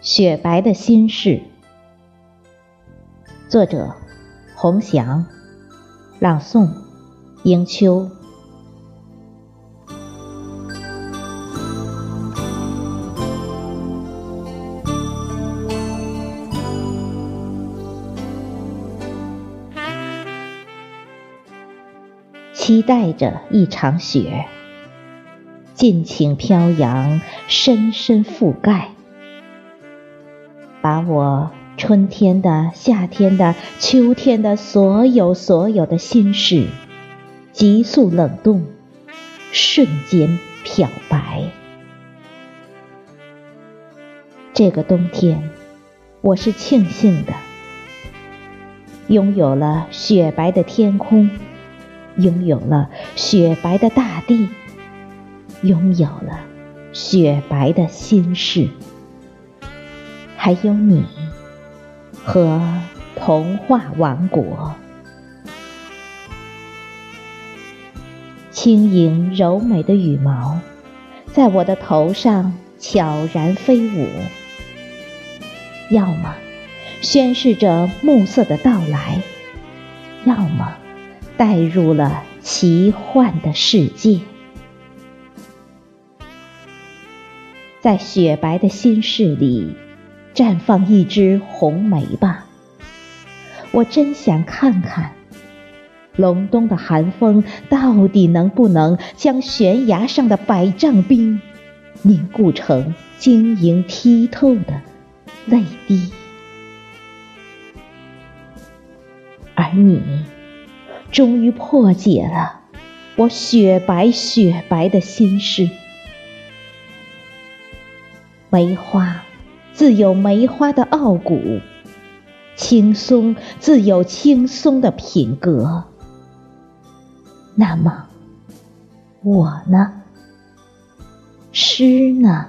雪白的心事，作者：洪祥，朗诵：迎秋。期待着一场雪，尽情飘扬，深深覆盖。把我春天的、夏天的、秋天的所有所有的心事，急速冷冻，瞬间漂白。这个冬天，我是庆幸的，拥有了雪白的天空，拥有了雪白的大地，拥有了雪白的心事。还有你和童话王国，轻盈柔美的羽毛在我的头上悄然飞舞，要么宣示着暮色的到来，要么带入了奇幻的世界，在雪白的心事里。绽放一枝红梅吧，我真想看看，隆冬的寒风到底能不能将悬崖上的百丈冰凝固成晶莹剔透的泪滴。而你，终于破解了我雪白雪白的心事，梅花。自有梅花的傲骨，轻松自有轻松的品格。那么，我呢？诗呢？